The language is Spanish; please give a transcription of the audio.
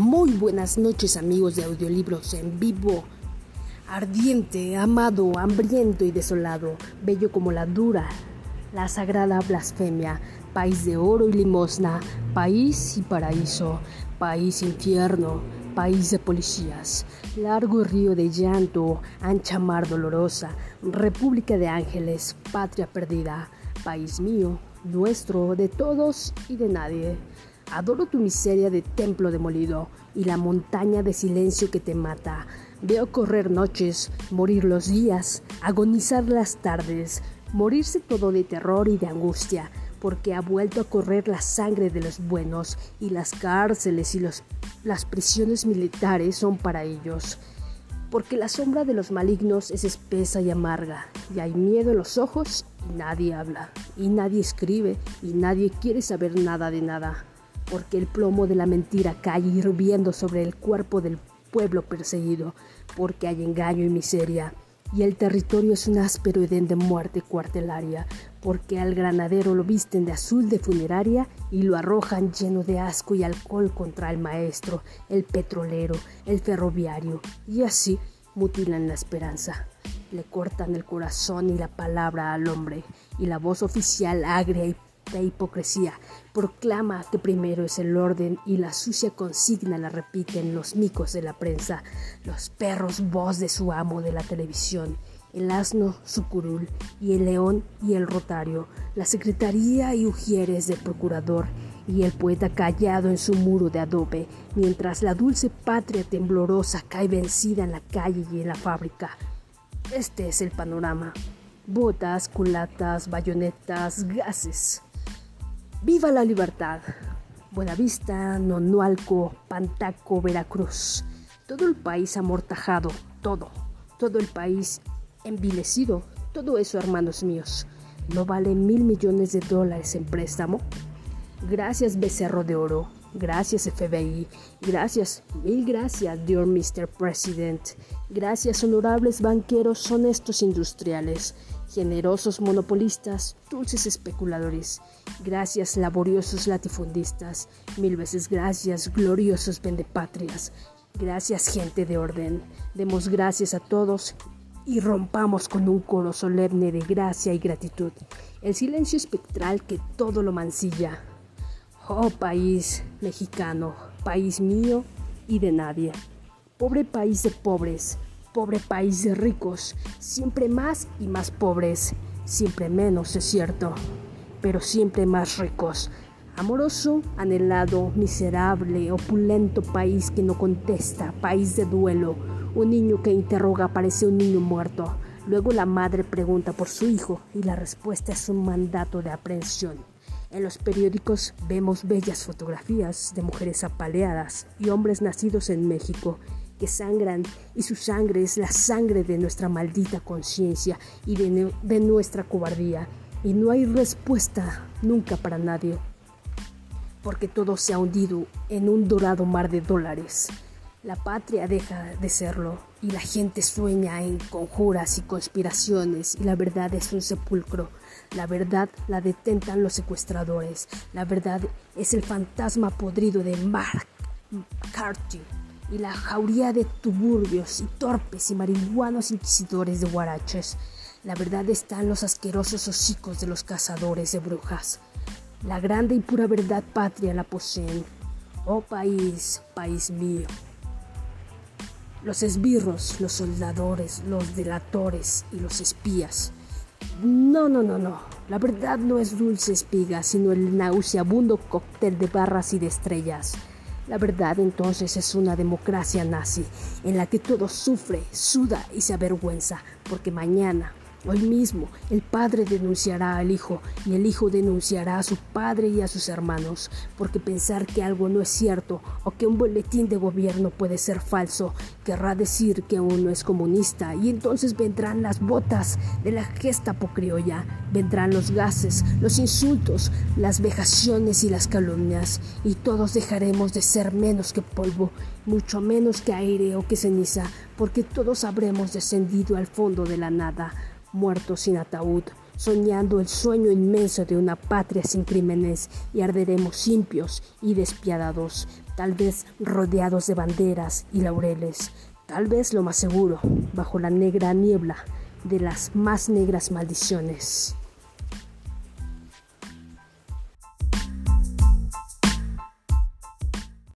Muy buenas noches amigos de audiolibros en vivo. Ardiente, amado, hambriento y desolado, bello como la dura, la sagrada blasfemia, país de oro y limosna, país y paraíso, país infierno, país de policías, largo río de llanto, ancha mar dolorosa, república de ángeles, patria perdida, país mío, nuestro, de todos y de nadie. Adoro tu miseria de templo demolido y la montaña de silencio que te mata. Veo correr noches, morir los días, agonizar las tardes, morirse todo de terror y de angustia, porque ha vuelto a correr la sangre de los buenos y las cárceles y las prisiones militares son para ellos. Porque la sombra de los malignos es espesa y amarga, y hay miedo en los ojos y nadie habla, y nadie escribe, y nadie quiere saber nada de nada porque el plomo de la mentira cae hirviendo sobre el cuerpo del pueblo perseguido, porque hay engaño y miseria, y el territorio es un áspero edén de muerte cuartelaria, porque al granadero lo visten de azul de funeraria y lo arrojan lleno de asco y alcohol contra el maestro, el petrolero, el ferroviario, y así mutilan la esperanza. Le cortan el corazón y la palabra al hombre, y la voz oficial agria y de hipocresía. Proclama que primero es el orden y la sucia consigna la repiten los micos de la prensa, los perros voz de su amo de la televisión, el asno su curul y el león y el rotario, la secretaría y ujieres del procurador y el poeta callado en su muro de adobe, mientras la dulce patria temblorosa cae vencida en la calle y en la fábrica. Este es el panorama. Botas, culatas, bayonetas, gases. ¡Viva la libertad! Buenavista, Nonualco, Pantaco, Veracruz. Todo el país amortajado, todo. Todo el país envilecido. Todo eso, hermanos míos. ¿No vale mil millones de dólares en préstamo? Gracias, Becerro de Oro. Gracias FBI, gracias, mil gracias, dear Mr. President. Gracias, honorables banqueros honestos industriales, generosos monopolistas, dulces especuladores. Gracias, laboriosos latifundistas. Mil veces gracias, gloriosos vendepatrias. Gracias, gente de orden. Demos gracias a todos y rompamos con un coro solemne de gracia y gratitud. El silencio espectral que todo lo mancilla. Oh país mexicano, país mío y de nadie. Pobre país de pobres, pobre país de ricos, siempre más y más pobres, siempre menos es cierto, pero siempre más ricos. Amoroso, anhelado, miserable, opulento país que no contesta, país de duelo, un niño que interroga parece un niño muerto. Luego la madre pregunta por su hijo y la respuesta es un mandato de aprehensión. En los periódicos vemos bellas fotografías de mujeres apaleadas y hombres nacidos en México que sangran y su sangre es la sangre de nuestra maldita conciencia y de, de, nuestra cobardía. Y no hay respuesta nunca para nadie, porque todo se ha hundido en un dorado mar de dólares. La patria deja de serlo y la gente sueña en conjuras y conspiraciones y la verdad es un sepulcro. La verdad la detentan los secuestradores. La verdad es el fantasma podrido de Mark McCarthy y la jauría de tuburbios y torpes y marihuanos inquisidores de guaraches. La verdad está en los asquerosos hocicos de los cazadores de brujas. La grande y pura verdad patria la poseen. Oh país, país mío. Los esbirros, los soldadores, los delatores y los espías. No, no, no, no. La verdad no es dulce espiga, sino el nauseabundo cóctel de barras y de estrellas. La verdad entonces es una democracia nazi, en la que todo sufre, suda y se avergüenza, porque mañana Hoy mismo el padre denunciará al hijo y el hijo denunciará a su padre y a sus hermanos, porque pensar que algo no es cierto o que un boletín de gobierno puede ser falso querrá decir que uno es comunista y entonces vendrán las botas de la gesta criolla, vendrán los gases, los insultos, las vejaciones y las calumnias y todos dejaremos de ser menos que polvo, mucho menos que aire o que ceniza, porque todos habremos descendido al fondo de la nada muertos sin ataúd, soñando el sueño inmenso de una patria sin crímenes, y arderemos impios y despiadados, tal vez rodeados de banderas y laureles, tal vez lo más seguro, bajo la negra niebla de las más negras maldiciones.